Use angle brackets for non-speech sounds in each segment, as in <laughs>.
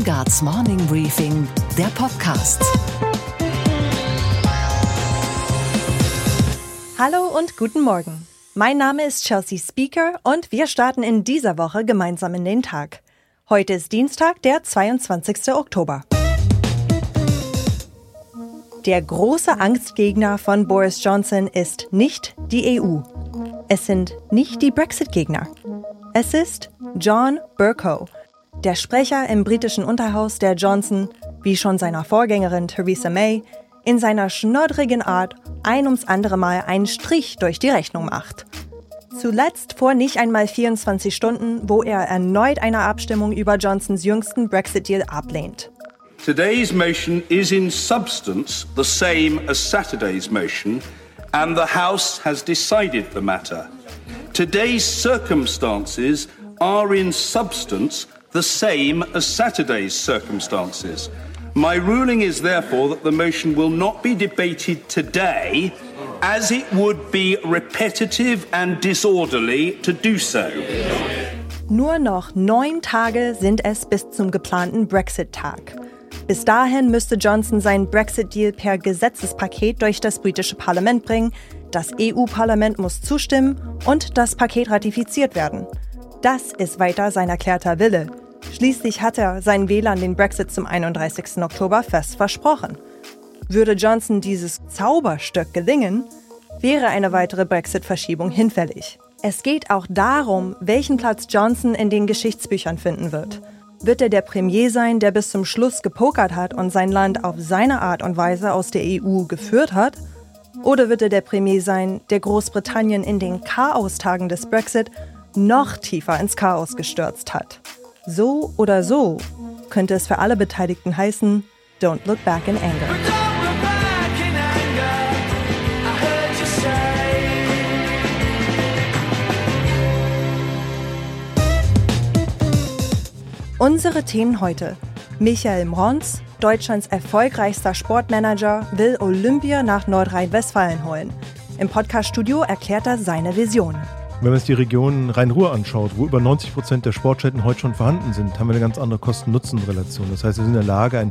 Weingarts Morning Briefing, der Podcast. Hallo und guten Morgen. Mein Name ist Chelsea Speaker und wir starten in dieser Woche gemeinsam in den Tag. Heute ist Dienstag, der 22. Oktober. Der große Angstgegner von Boris Johnson ist nicht die EU. Es sind nicht die Brexit-Gegner. Es ist John Burko, der Sprecher im britischen Unterhaus, der Johnson, wie schon seiner Vorgängerin Theresa May, in seiner schnoddrigen Art ein ums andere Mal einen Strich durch die Rechnung macht. Zuletzt vor nicht einmal 24 Stunden, wo er erneut eine Abstimmung über Johnsons jüngsten Brexit-Deal ablehnt. Today's motion is in substance the same as Saturday's motion, and the House has decided the matter. Today's circumstances are in substance the same as Saturday's circumstances. My ruling is therefore that the motion will not be debated today, as it would be repetitive and disorderly to do so. Nur noch neun Tage sind es bis zum geplanten Brexit-Tag. Bis dahin müsste Johnson seinen Brexit-Deal per Gesetzespaket durch das britische Parlament bringen. Das EU-Parlament muss zustimmen und das Paket ratifiziert werden. Das ist weiter sein erklärter Wille. Schließlich hat er seinen Wählern den Brexit zum 31. Oktober fest versprochen. Würde Johnson dieses Zauberstück gelingen, wäre eine weitere Brexit-Verschiebung hinfällig. Es geht auch darum, welchen Platz Johnson in den Geschichtsbüchern finden wird. Wird er der Premier sein, der bis zum Schluss gepokert hat und sein Land auf seine Art und Weise aus der EU geführt hat? Oder wird er der Premier sein, der Großbritannien in den Chaostagen des Brexit noch tiefer ins Chaos gestürzt hat? So oder so könnte es für alle Beteiligten heißen, don't look back in anger. Unsere Themen heute. Michael Mrons, Deutschlands erfolgreichster Sportmanager, will Olympia nach Nordrhein-Westfalen holen. Im Podcaststudio erklärt er seine Vision. Wenn man sich die Region Rhein-Ruhr anschaut, wo über 90 Prozent der Sportstätten heute schon vorhanden sind, haben wir eine ganz andere Kosten-Nutzen-Relation. Das heißt, wir sind in der Lage, ein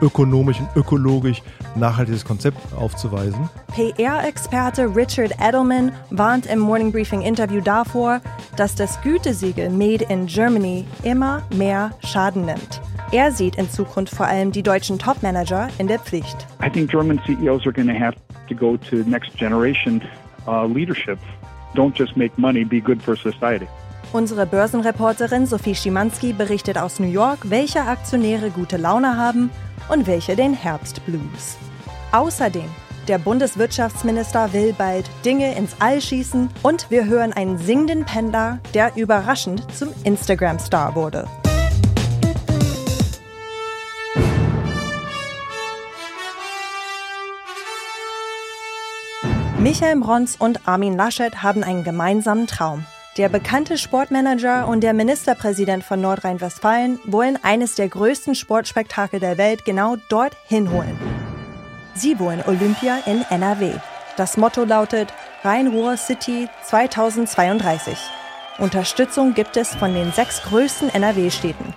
ökonomisch und ökologisch nachhaltiges Konzept aufzuweisen. PR-Experte Richard Edelman warnt im Morning Briefing Interview davor, dass das Gütesiegel Made in Germany immer mehr Schaden nimmt. Er sieht in Zukunft vor allem die deutschen Top-Manager in der Pflicht. I think German CEOs are going to have to go to next generation uh, leadership don't just make money, be good for society. Unsere Börsenreporterin Sophie Schimanski berichtet aus New York, welche Aktionäre gute Laune haben und welche den Herbstblues. Außerdem, der Bundeswirtschaftsminister will bald Dinge ins All schießen und wir hören einen singenden Pendler, der überraschend zum Instagram-Star wurde. Michael Mrons und Armin Laschet haben einen gemeinsamen Traum. Der bekannte Sportmanager und der Ministerpräsident von Nordrhein-Westfalen wollen eines der größten Sportspektakel der Welt genau dort hinholen. Sie wollen Olympia in NRW. Das Motto lautet Rhein-Ruhr City 2032. Unterstützung gibt es von den sechs größten NRW-Städten.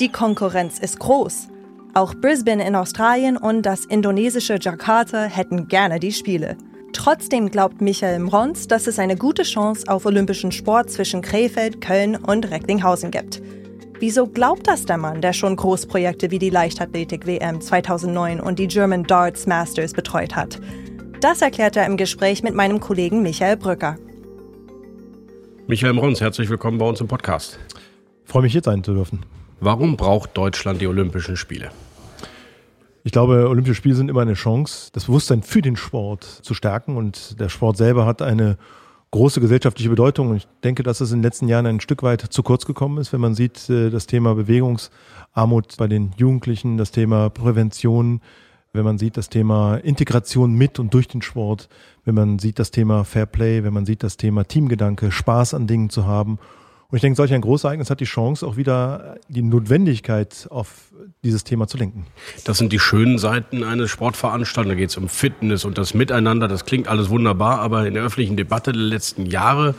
Die Konkurrenz ist groß. Auch Brisbane in Australien und das indonesische Jakarta hätten gerne die Spiele. Trotzdem glaubt Michael Mrons, dass es eine gute Chance auf olympischen Sport zwischen Krefeld, Köln und Recklinghausen gibt. Wieso glaubt das der Mann, der schon Großprojekte wie die Leichtathletik-WM 2009 und die German Darts Masters betreut hat? Das erklärt er im Gespräch mit meinem Kollegen Michael Brücker. Michael Mrons, herzlich willkommen bei uns im Podcast. Ich freue mich, hier sein zu dürfen. Warum braucht Deutschland die Olympischen Spiele? Ich glaube, Olympische Spiele sind immer eine Chance, das Bewusstsein für den Sport zu stärken. Und der Sport selber hat eine große gesellschaftliche Bedeutung. Und ich denke, dass es in den letzten Jahren ein Stück weit zu kurz gekommen ist, wenn man sieht, äh, das Thema Bewegungsarmut bei den Jugendlichen, das Thema Prävention, wenn man sieht das Thema Integration mit und durch den Sport, wenn man sieht das Thema Fair Play, wenn man sieht das Thema Teamgedanke, Spaß an Dingen zu haben Und ich denke, solch ein Großereignis hat die Chance, auch wieder die Notwendigkeit auf dieses Thema zu lenken. Das sind die schönen Seiten eines Sportveranstaltungen. Da geht es um Fitness und das Miteinander. Das klingt alles wunderbar, aber in der öffentlichen Debatte der letzten Jahre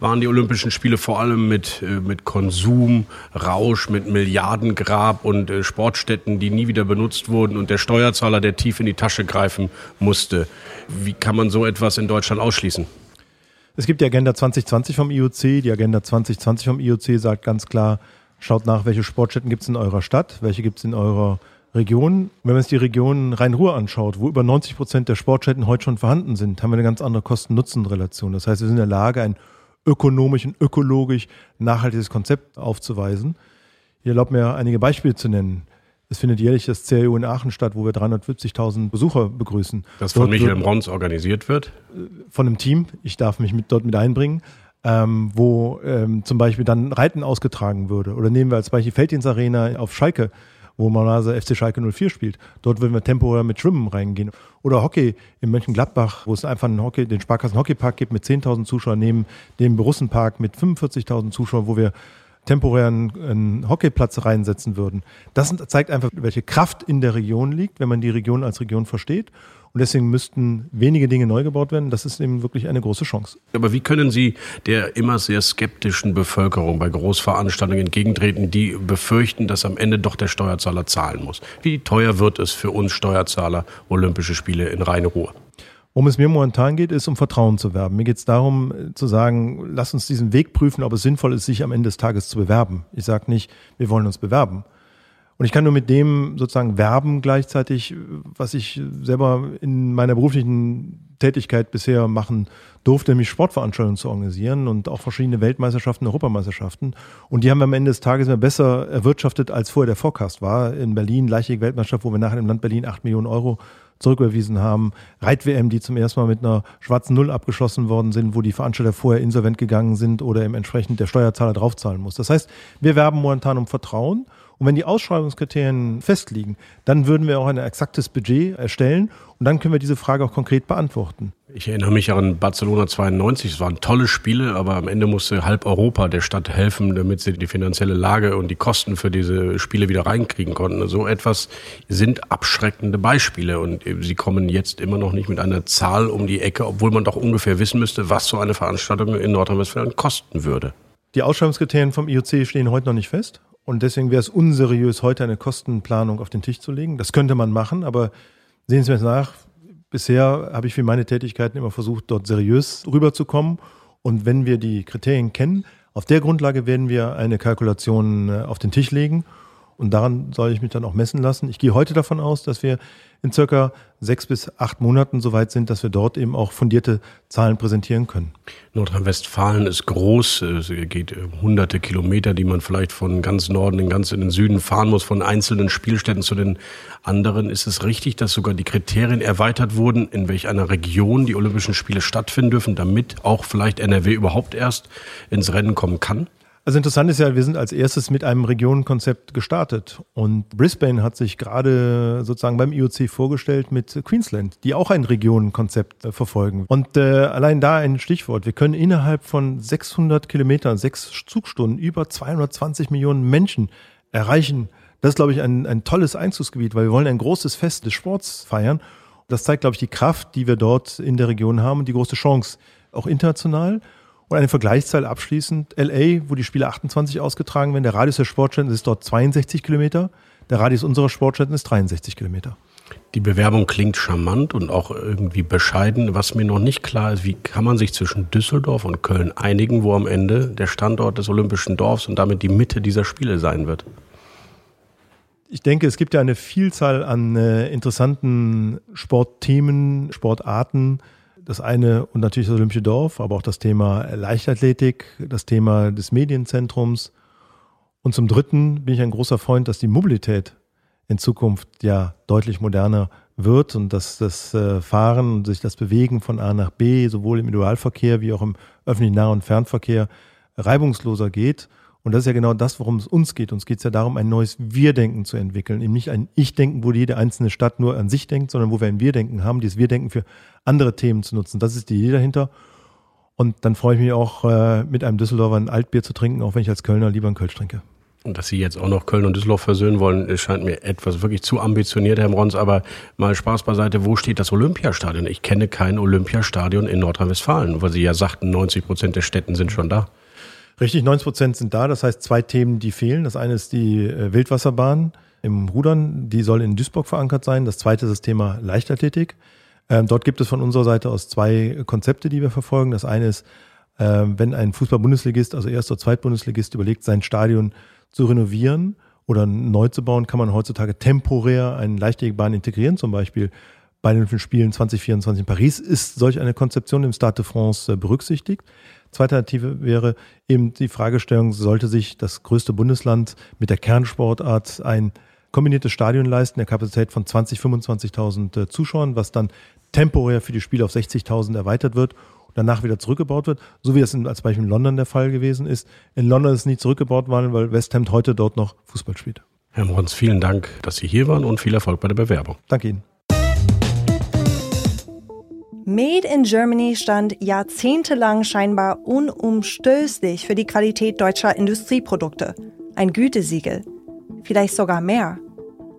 waren die Olympischen Spiele vor allem mit, äh, mit Konsum, Rausch, mit Milliardengrab und äh, Sportstätten, die nie wieder benutzt wurden und der Steuerzahler, der tief in die Tasche greifen musste. Wie kann man so etwas in Deutschland ausschließen? Es gibt die Agenda 2020 vom IOC. Die Agenda 2020 vom IOC sagt ganz klar, schaut nach, welche Sportstätten gibt es in eurer Stadt, welche gibt es in eurer Region. Wenn man sich die Region Rhein-Ruhr anschaut, wo über 90 Prozent der Sportstätten heute schon vorhanden sind, haben wir eine ganz andere Kosten-Nutzen-Relation. Das heißt, wir sind in der Lage, ein ökonomisch und ökologisch nachhaltiges Konzept aufzuweisen. Ich erlaubt mir einige Beispiele zu nennen. Es findet jährlich das CRU in Aachen statt, wo wir 350.000 Besucher begrüßen. Das von dort Michael Brons organisiert wird? Von einem Team. Ich darf mich mit, dort mit einbringen. Ähm, wo ähm, zum Beispiel dann Reiten ausgetragen würde. Oder nehmen wir als Beispiel Felddienst Arena auf Schalke, wo Manase FC Schalke 04 spielt. Dort würden wir temporär mit Schwimmen reingehen. Oder Hockey in Mönchengladbach, wo es einfach einen Hockey, den Sparkassen Hockeypark gibt mit 10.000 Zuschauern, neben dem Borussenpark mit 45.000 Zuschauern, wo wir temporären Hockeyplatz reinsetzen würden. Das zeigt einfach, welche Kraft in der Region liegt, wenn man die Region als Region versteht. Und deswegen müssten wenige Dinge neu gebaut werden. Das ist eben wirklich eine große Chance. Aber wie können Sie der immer sehr skeptischen Bevölkerung bei Großveranstaltungen entgegentreten, die befürchten, dass am Ende doch der Steuerzahler zahlen muss? Wie teuer wird es für uns Steuerzahler Olympische Spiele in reine Ruhe? Worum es mir momentan geht, ist um Vertrauen zu werben. Mir geht es darum äh, zu sagen, lass uns diesen Weg prüfen, ob es sinnvoll ist, sich am Ende des Tages zu bewerben. Ich sage nicht, wir wollen uns bewerben. Und ich kann nur mit dem sozusagen werben gleichzeitig, was ich selber in meiner beruflichen Tätigkeit bisher machen durfte, nämlich Sportveranstaltungen zu organisieren und auch verschiedene Weltmeisterschaften, Europameisterschaften. Und die haben wir am Ende des Tages immer besser erwirtschaftet, als vorher der Forecast war. In Berlin, Leichtathletik-Weltmeisterschaft, wo wir nachher im Land Berlin acht Millionen Euro zurücküberwiesen haben. Reit-WM, die zum ersten Mal mit einer schwarzen Null abgeschlossen worden sind, wo die Veranstalter vorher insolvent gegangen sind oder eben entsprechend der Steuerzahler draufzahlen muss. Das heißt, wir werben momentan um Vertrauen. Und wenn die Ausschreibungskriterien festliegen, dann würden wir auch ein exaktes Budget erstellen und dann können wir diese Frage auch konkret beantworten. Ich erinnere mich an Barcelona 92. Es waren tolle Spiele, aber am Ende musste halb Europa der Stadt helfen, damit sie die finanzielle Lage und die Kosten für diese Spiele wieder reinkriegen konnten. So etwas sind abschreckende Beispiele und sie kommen jetzt immer noch nicht mit einer Zahl um die Ecke, obwohl man doch ungefähr wissen müsste, was so eine Veranstaltung in Nordrhein-Westfalen kosten würde. Die Ausschreibungskriterien vom IOC stehen heute noch nicht fest. Und deswegen wäre es unseriös, heute eine Kostenplanung auf den Tisch zu legen. Das könnte man machen, aber sehen Sie mir nach, bisher habe ich für meine Tätigkeiten immer versucht, dort seriös rüberzukommen. Und wenn wir die Kriterien kennen, auf der Grundlage werden wir eine Kalkulation äh, auf den Tisch legen und daran soll ich mich dann auch messen lassen. Ich gehe heute davon aus, dass wir in circa sechs bis acht Monaten so weit sind, dass wir dort eben auch fundierte Zahlen präsentieren können. Nordrhein-Westfalen ist groß. Es geht hunderte Kilometer, die man vielleicht von ganz Norden in ganz in den Süden fahren muss, von einzelnen Spielstätten zu den anderen. Ist es richtig, dass sogar die Kriterien erweitert wurden, in welch einer Region die Olympischen Spiele stattfinden dürfen, damit auch vielleicht NRW überhaupt erst ins Rennen kommen kann? Also interessant ist ja, wir sind als erstes mit einem Regionenkonzept gestartet und Brisbane hat sich gerade sozusagen beim IOC vorgestellt mit Queensland, die auch ein Regionenkonzept äh, verfolgen. Und äh, allein da ein Stichwort, wir können innerhalb von 600 Kilometern, sechs Zugstunden über 220 Millionen Menschen erreichen. Das ist, glaube ich, ein, ein tolles Einzugsgebiet, weil wir wollen ein großes Fest des Sports feiern. Das zeigt, glaube ich, die Kraft, die wir dort in der Region haben und die große Chance, auch international. Und eine Vergleichszahl abschließend. LA, wo die Spiele 28 ausgetragen werden, der Radius der Sportstätten ist dort 62 Kilometer. Der Radius unserer Sportstätten ist 63 Kilometer. Die Bewerbung klingt charmant und auch irgendwie bescheiden. Was mir noch nicht klar ist, wie kann man sich zwischen Düsseldorf und Köln einigen, wo am Ende der Standort des Olympischen Dorfs und damit die Mitte dieser Spiele sein wird? Ich denke, es gibt ja eine Vielzahl an äh, interessanten Sportthemen, Sportarten, das eine und natürlich das Olympische Dorf, aber auch das Thema Leichtathletik, das Thema des Medienzentrums. Und zum Dritten bin ich ein großer Freund, dass die Mobilität in Zukunft ja deutlich moderner wird und dass das äh, Fahren und sich das Bewegen von A nach B, sowohl im Individualverkehr wie auch im öffentlichen Nah- und Fernverkehr, reibungsloser geht. Und das ist ja genau das, worum es uns geht. Uns geht es ja darum, ein neues Wir-Denken zu entwickeln. Eben nicht ein Ich-Denken, wo jede einzelne Stadt nur an sich denkt, sondern wo wir ein Wir-Denken haben, dieses Wir-Denken für andere Themen zu nutzen. Das ist die Idee dahinter. Und dann freue ich mich auch, äh, mit einem Düsseldorfer ein Altbier zu trinken, auch wenn ich als Kölner lieber einen Kölsch trinke. Und dass Sie jetzt auch noch Köln und Düsseldorf versöhnen wollen, scheint mir etwas wirklich zu ambitioniert, Herr Brons. Aber mal Spaß beiseite, wo steht das Olympiastadion? Ich kenne kein Olympiastadion in Nordrhein-Westfalen, weil Sie ja sagten, 90 Prozent der Städten sind schon da. Richtig, 90 Prozent sind da. Das heißt, zwei Themen, die fehlen. Das eine ist die äh, Wildwasserbahn im Rudern. Die soll in Duisburg verankert sein. Das zweite ist das Thema Leichtathletik. Ähm, dort gibt es von unserer Seite aus zwei Konzepte, die wir verfolgen. Das eine ist, äh, wenn ein Fußball-Bundesligist, also Erst- oder Zweitbundesligist, überlegt, sein Stadion zu renovieren oder neu zu bauen, kann man heutzutage temporär eine Leichtathletiklbahn integrieren, zum Beispiel bei den Spielen 2024 in Paris ist solch eine Konzeption im Stade de France äh, berücksichtigt. Zweite Alternative wäre eben die Fragestellung, sollte sich das größte Bundesland mit der Kernsportart ein kombiniertes Stadion leisten, der Kapazität von 20.000, 25.000 äh, Zuschauern, was dann temporär für die Spiele auf 60.000 erweitert wird danach wieder zurückgebaut wird, so wie es in, als Beispiel in London der Fall gewesen ist. In London ist es nie zurückgebaut worden, weil West Ham heute dort noch Fußball spielt. Herr Mons, vielen Dank, dass Sie hier waren und viel Erfolg bei der Bewerbung. Danke Ihnen. Made in Germany stand jahrzehntelang scheinbar unumstößlich für die Qualität deutscher Industrieprodukte. Ein Gütesiegel. Vielleicht sogar mehr.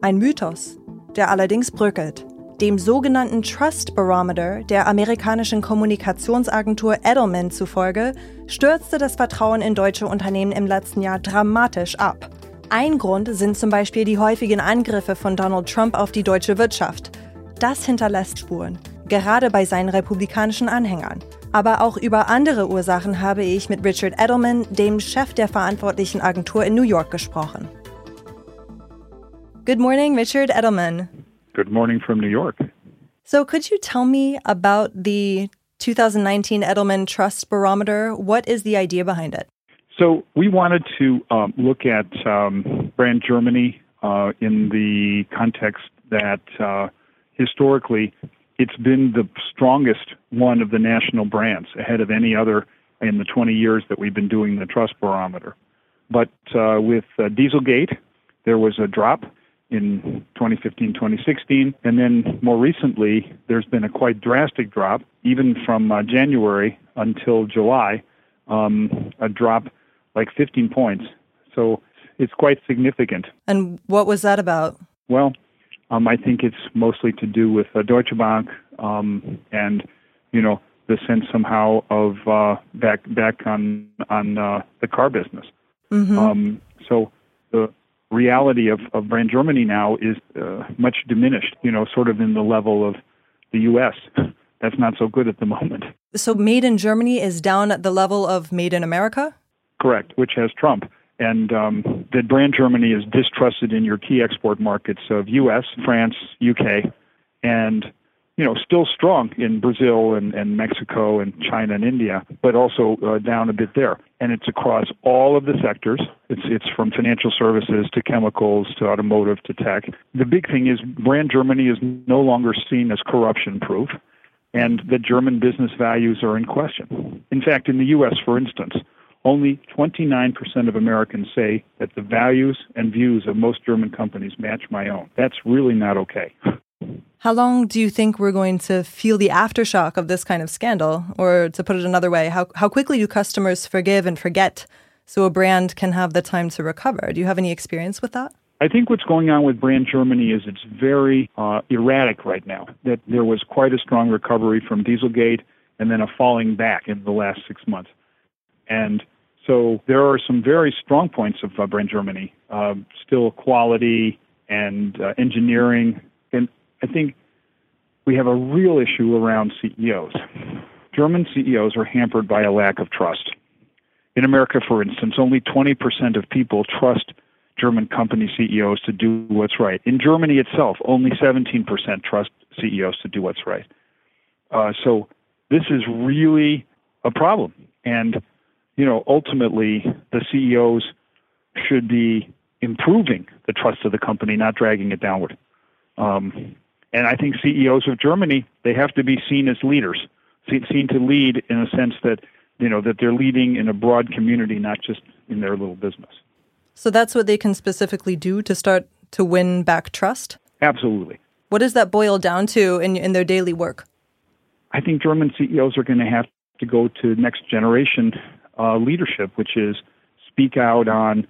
Ein Mythos, der allerdings bröckelt. Dem sogenannten Trust Barometer der amerikanischen Kommunikationsagentur Edelman zufolge stürzte das Vertrauen in deutsche Unternehmen im letzten Jahr dramatisch ab. Ein Grund sind zum Beispiel die häufigen Angriffe von Donald Trump auf die deutsche Wirtschaft. Das hinterlässt Spuren, gerade bei seinen republikanischen Anhängern. Aber auch über andere Ursachen habe ich mit Richard Edelman, dem Chef der verantwortlichen Agentur in New York, gesprochen. Good morning, Richard Edelman. Good morning from New York. So, could you tell me about the 2019 Edelman Trust Barometer? What is the idea behind it? So, we wanted to um, look at um, brand Germany uh, in the context that uh, historically it's been the strongest one of the national brands, ahead of any other in the 20 years that we've been doing the Trust Barometer. But uh, with uh, Dieselgate, there was a drop in 2015, 2016. And then more recently, there's been a quite drastic drop, even from uh, January until July, um, a drop like 15 points. So it's quite significant. And what was that about? Well, um, I think it's mostly to do with uh, Deutsche Bank um, and, you know, the sense somehow of uh, back back on on uh, the car business. Mm-hmm. Um, so the reality of, of brand Germany now is uh, much diminished, you know, sort of in the level of the U.S. <laughs> That's not so good at the moment. So, made in Germany is down at the level of made in America? Correct, which has Trump. And um, that brand Germany is distrusted in your key export markets of U.S., France, UK, and you know, still strong in Brazil and, and Mexico and China and India, but also uh, down a bit there. And it's across all of the sectors. It's it's from financial services to chemicals to automotive to tech. The big thing is brand Germany is no longer seen as corruption proof, and the German business values are in question. In fact, in the U.S., for instance, only 29% of Americans say that the values and views of most German companies match my own. That's really not okay. How long do you think we're going to feel the aftershock of this kind of scandal? Or to put it another way, how, how quickly do customers forgive and forget so a brand can have the time to recover? Do you have any experience with that? I think what's going on with brand Germany is it's very uh, erratic right now. That there was quite a strong recovery from Dieselgate and then a falling back in the last six months. And so there are some very strong points of uh, brand Germany. Uh, still quality and uh, engineering and I think we have a real issue around CEOs. German CEOs are hampered by a lack of trust. In America, for instance, only 20% of people trust German company CEOs to do what's right. In Germany itself, only 17% trust CEOs to do what's right. Uh, so this is really a problem. And, you know, ultimately, the CEOs should be improving the trust of the company, not dragging it downward. Um, and I think CEOs of Germany they have to be seen as leaders, seen to lead in a sense that you know that they're leading in a broad community, not just in their little business. So that's what they can specifically do to start to win back trust. Absolutely. What does that boil down to in in their daily work? I think German CEOs are going to have to go to next generation uh, leadership, which is speak out on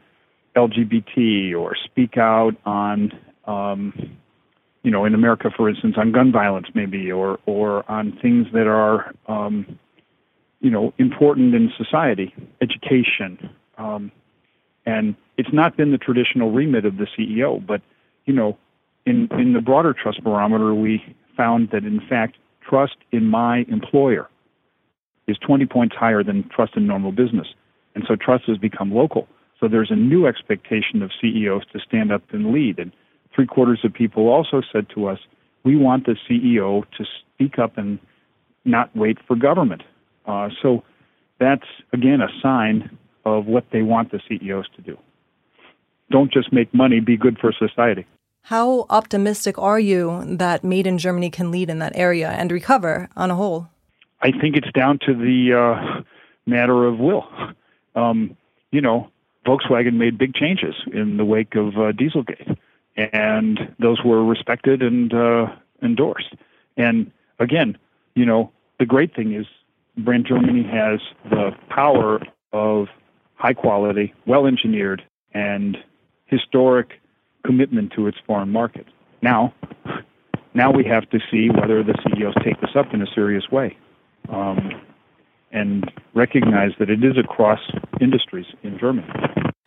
LGBT or speak out on, um, you know, in America, for instance, on gun violence, maybe, or or on things that are, um, you know, important in society, education, um, and it's not been the traditional remit of the CEO, but you know, in in the broader trust barometer, we found that in fact, trust in my employer is 20 points higher than trust in normal business. And so trust has become local. So there's a new expectation of CEOs to stand up and lead. And three quarters of people also said to us, we want the CEO to speak up and not wait for government. Uh, so that's, again, a sign of what they want the CEOs to do. Don't just make money, be good for society. How optimistic are you that Made in Germany can lead in that area and recover on a whole? I think it's down to the uh, matter of will. Um, you know, Volkswagen made big changes in the wake of uh, Dieselgate, and those were respected and uh, endorsed. And again, you know, the great thing is brand Germany has the power of high quality, well engineered, and historic commitment to its foreign market. Now, now we have to see whether the CEOs take this up in a serious way um, and recognize that it is across industries in Germany.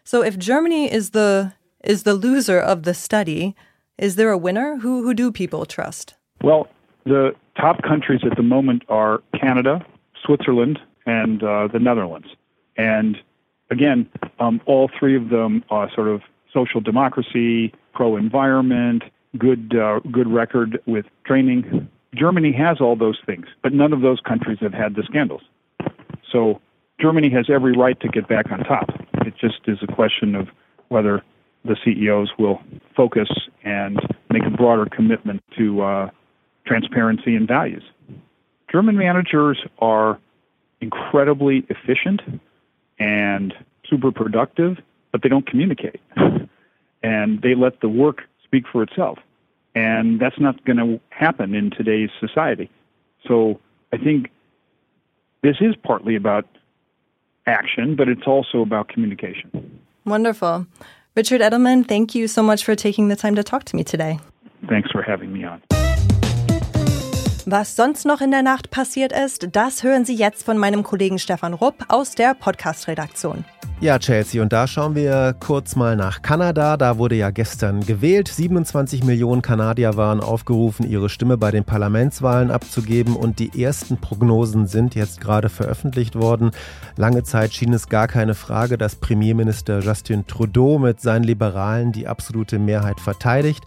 So, if Germany is the is the loser of the study, is there a winner? Who who do people trust? Well, the top countries at the moment are Canada, Switzerland, and uh, the Netherlands. And again, um, all three of them are sort of social democracy, pro environment, good uh, good record with training Germany has all those things, but none of those countries have had the scandals. So Germany has every right to get back on top. It just is a question of whether the CEOs will focus and make a broader commitment to uh, transparency and values. German managers are incredibly efficient and super productive, but they don't communicate. <laughs> And they let the work speak for itself. And that's not going to happen in today's society. So I think this is partly about action, but it's also about communication. Wonderful. Richard Edelman, thank you so much for taking the time to talk to me today. Thanks for having me on. Was sonst noch in der Nacht passiert ist, das hören Sie jetzt von meinem Kollegen Stefan Rupp aus der Podcast-Redaktion. Ja, Chelsea, und da schauen wir kurz mal nach Kanada. Da wurde ja gestern gewählt. 27 Millionen Kanadier waren aufgerufen, ihre Stimme bei den Parlamentswahlen abzugeben. Und die ersten Prognosen sind jetzt gerade veröffentlicht worden. Lange Zeit schien es gar keine Frage, dass Premierminister Justin Trudeau mit seinen Liberalen die absolute Mehrheit verteidigt.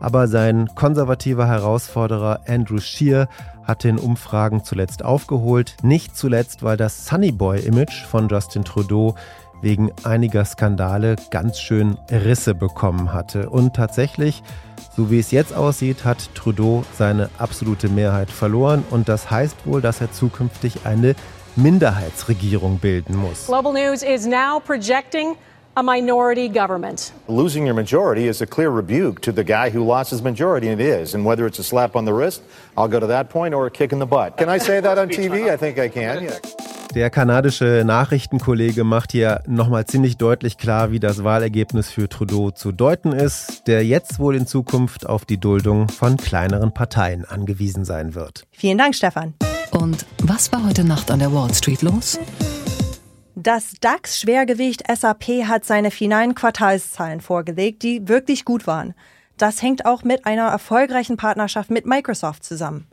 Aber sein konservativer Herausforderer Andrew Scheer hat den Umfragen zuletzt aufgeholt. Nicht zuletzt, weil das Sunnyboy-Image von Justin Trudeau wegen einiger Skandale ganz schön Risse bekommen hatte. Und tatsächlich, so wie es jetzt aussieht, hat Trudeau seine absolute Mehrheit verloren. Und das heißt wohl, dass er zukünftig eine Minderheitsregierung bilden muss. Global News is now projecting a minority government. Losing your majority is a clear rebuke to the guy who lost his majority, and it is. And whether it's a slap on the wrist, I'll go to that point, or a kick in the butt. Can I say that on TV? I think I can. Yeah. Der kanadische Nachrichtenkollege macht hier nochmal ziemlich deutlich klar, wie das Wahlergebnis für Trudeau zu deuten ist, der jetzt wohl in Zukunft auf die Duldung von kleineren Parteien angewiesen sein wird. Vielen Dank, Stefan. Und was war heute Nacht an der Wall Street los? Das DAX-Schwergewicht SAP hat seine finalen Quartalszahlen vorgelegt, die wirklich gut waren. Das hängt auch mit einer erfolgreichen Partnerschaft mit Microsoft zusammen.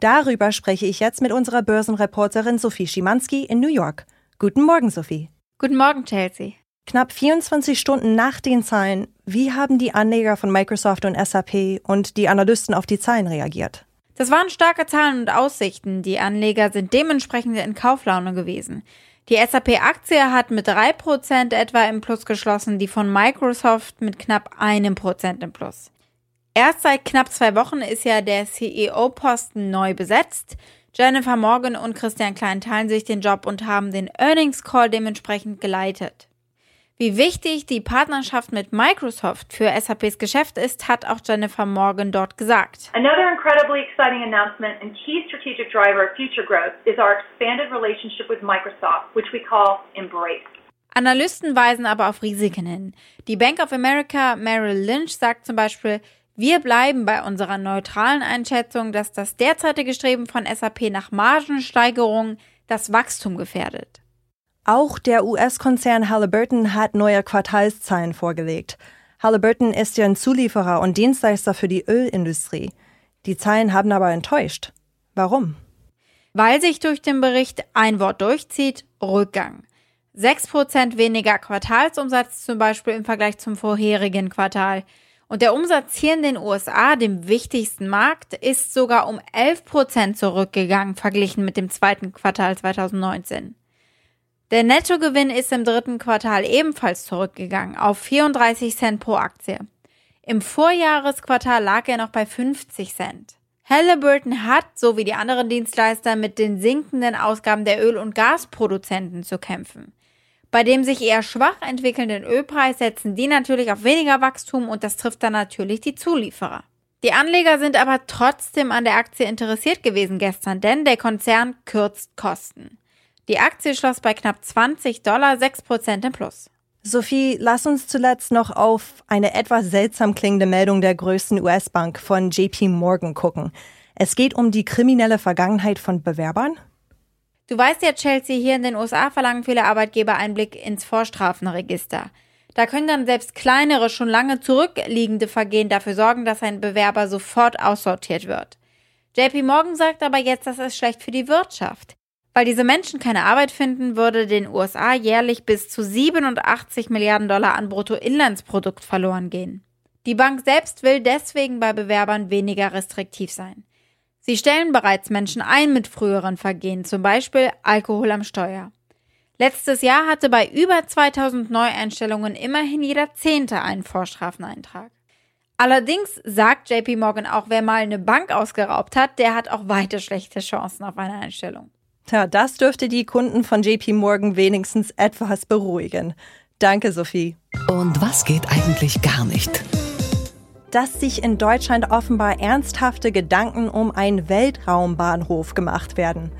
Darüber spreche ich jetzt mit unserer Börsenreporterin Sophie Schimanski in New York. Guten Morgen, Sophie. Guten Morgen, Chelsea. Knapp 24 Stunden nach den Zahlen, wie haben die Anleger von Microsoft und SAP und die Analysten auf die Zahlen reagiert? Das waren starke Zahlen und Aussichten. Die Anleger sind dementsprechend in Kauflaune gewesen. Die SAP-Aktie hat mit 3% etwa im Plus geschlossen, die von Microsoft mit knapp einem Prozent im Plus. Erst seit knapp zwei Wochen ist ja der CEO-Posten neu besetzt. Jennifer Morgan und Christian Klein teilen sich den Job und haben den Earnings Call dementsprechend geleitet. Wie wichtig die Partnerschaft mit Microsoft für SAPs Geschäft ist, hat auch Jennifer Morgan dort gesagt. Another incredibly exciting announcement and key strategic driver of future growth is our expanded relationship with Microsoft, which we call Embrace. Analysten weisen aber auf Risiken hin. Die Bank of America Merrill Lynch sagt zum Beispiel, wir bleiben bei unserer neutralen Einschätzung, dass das derzeitige Streben von SAP nach Margensteigerung das Wachstum gefährdet. Auch der US-Konzern Halliburton hat neue Quartalszahlen vorgelegt. Halliburton ist ja ein Zulieferer und Dienstleister für die Ölindustrie. Die Zahlen haben aber enttäuscht. Warum? Weil sich durch den Bericht ein Wort durchzieht, Rückgang. 6% weniger Quartalsumsatz zum Beispiel im Vergleich zum vorherigen Quartal. Und der Umsatz hier in den USA, dem wichtigsten Markt, ist sogar um 11% zurückgegangen, verglichen mit dem zweiten Quartal 2019. Der Nettogewinn ist im dritten Quartal ebenfalls zurückgegangen auf 34 Cent pro Aktie. Im Vorjahresquartal lag er noch bei 50 Cent. Halliburton hat, so wie die anderen Dienstleister, mit den sinkenden Ausgaben der Öl- und Gasproduzenten zu kämpfen. Bei dem sich eher schwach entwickelnden Ölpreis setzen die natürlich auf weniger Wachstum und das trifft dann natürlich die Zulieferer. Die Anleger sind aber trotzdem an der Aktie interessiert gewesen gestern, denn der Konzern kürzt Kosten. Die Aktie schloss bei knapp 20 Dollar 6% im Plus. Sophie, lass uns zuletzt noch auf eine etwas seltsam klingende Meldung der größten US-Bank von JP Morgan gucken. Es geht um die kriminelle Vergangenheit von Bewerbern? Du weißt ja, Chelsea, hier in den USA verlangen viele Arbeitgeber Einblick ins Vorstrafenregister. Da können dann selbst kleinere, schon lange zurückliegende Vergehen dafür sorgen, dass ein Bewerber sofort aussortiert wird. JP Morgan sagt aber jetzt, das ist schlecht für die Wirtschaft. Weil diese Menschen keine Arbeit finden, würde den USA jährlich bis zu 87 Milliarden Dollar an Bruttoinlandsprodukt verloren gehen. Die Bank selbst will deswegen bei Bewerbern weniger restriktiv sein. Sie stellen bereits Menschen ein mit früheren Vergehen, zum Beispiel Alkohol am Steuer. Letztes Jahr hatte bei über 2000 Neueinstellungen immerhin jeder Zehnte einen Vorstrafeneintrag. Allerdings sagt JP Morgan auch, wer mal eine Bank ausgeraubt hat, der hat auch weiter schlechte Chancen auf eine Einstellung. Tja, das dürfte die Kunden von JP Morgan wenigstens etwas beruhigen. Danke, Sophie. Und was geht eigentlich gar nicht? Dass sich in Deutschland offenbar ernsthafte Gedanken um einen Weltraumbahnhof gemacht werden.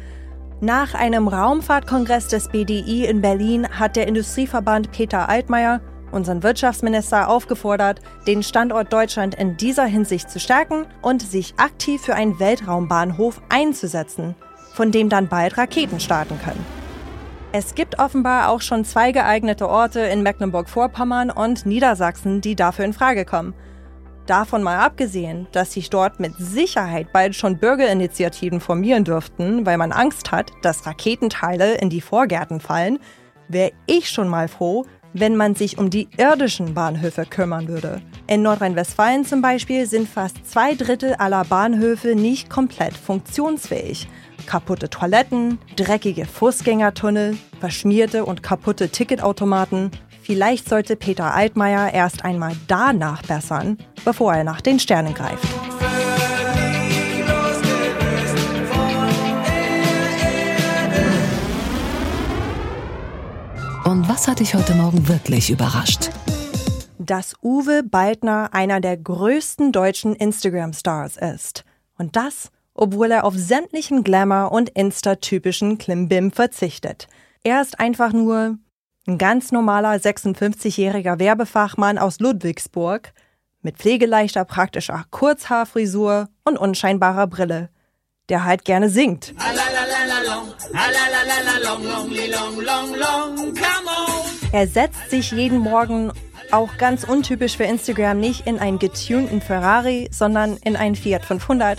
Nach einem Raumfahrtkongress des BDI in Berlin hat der Industrieverband Peter Altmaier unseren Wirtschaftsminister aufgefordert, den Standort Deutschland in dieser Hinsicht zu stärken und sich aktiv für einen Weltraumbahnhof einzusetzen von dem dann bald Raketen starten können. Es gibt offenbar auch schon zwei geeignete Orte in Mecklenburg-Vorpommern und Niedersachsen, die dafür in Frage kommen. Davon mal abgesehen, dass sich dort mit Sicherheit bald schon Bürgerinitiativen formieren dürften, weil man Angst hat, dass Raketenteile in die Vorgärten fallen, wäre ich schon mal froh, wenn man sich um die irdischen Bahnhöfe kümmern würde. In Nordrhein-Westfalen zum Beispiel sind fast zwei Drittel aller Bahnhöfe nicht komplett funktionsfähig kaputte Toiletten, dreckige Fußgängertunnel, verschmierte und kaputte Ticketautomaten. Vielleicht sollte Peter Altmaier erst einmal da nachbessern, bevor er nach den Sternen greift. Und was hat dich heute Morgen wirklich überrascht? Dass Uwe Baldner einer der größten deutschen Instagram-Stars ist. Und das obwohl er auf sämtlichen Glamour- und Insta-typischen Klimbim verzichtet. Er ist einfach nur ein ganz normaler 56-jähriger Werbefachmann aus Ludwigsburg mit pflegeleichter praktischer Kurzhaarfrisur und unscheinbarer Brille, der halt gerne singt. Er setzt sich jeden Morgen auch ganz untypisch für Instagram nicht in einen getunten Ferrari, sondern in einen Fiat 500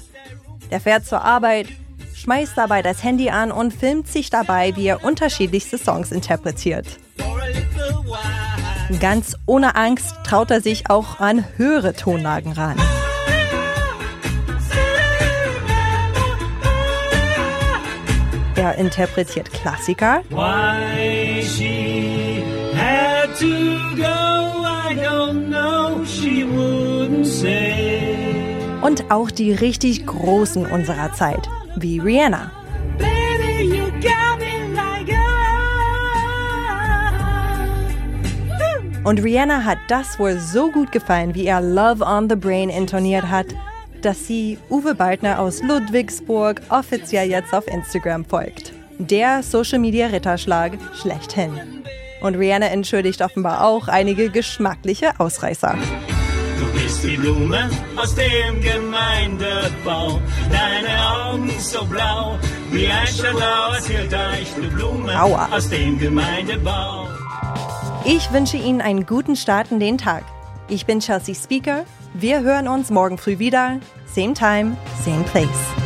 der fährt zur Arbeit, schmeißt dabei das Handy an und filmt sich dabei, wie er unterschiedlichste Songs interpretiert. Ganz ohne Angst traut er sich auch an höhere Tonlagen ran. Er interpretiert Klassiker. Had to go, I don't know, she wouldn't say und auch die richtig Großen unserer Zeit, wie Rihanna. Und Rihanna hat das wohl so gut gefallen, wie er Love on the Brain intoniert hat, dass sie Uwe Baldner aus Ludwigsburg offiziell jetzt auf Instagram folgt. Der Social Media Ritterschlag schlechthin. Und Rihanna entschuldigt offenbar auch einige geschmackliche Ausreißer. Die Blume aus dem Gemeindebau. Deine Augen so blau, wie ein Schlauerzählt du Blume Aua. aus dem Gemeindebau. Ich wünsche Ihnen einen guten Start in den Tag. Ich bin Chelsea Speaker. Wir hören uns morgen früh wieder. Same time, same place.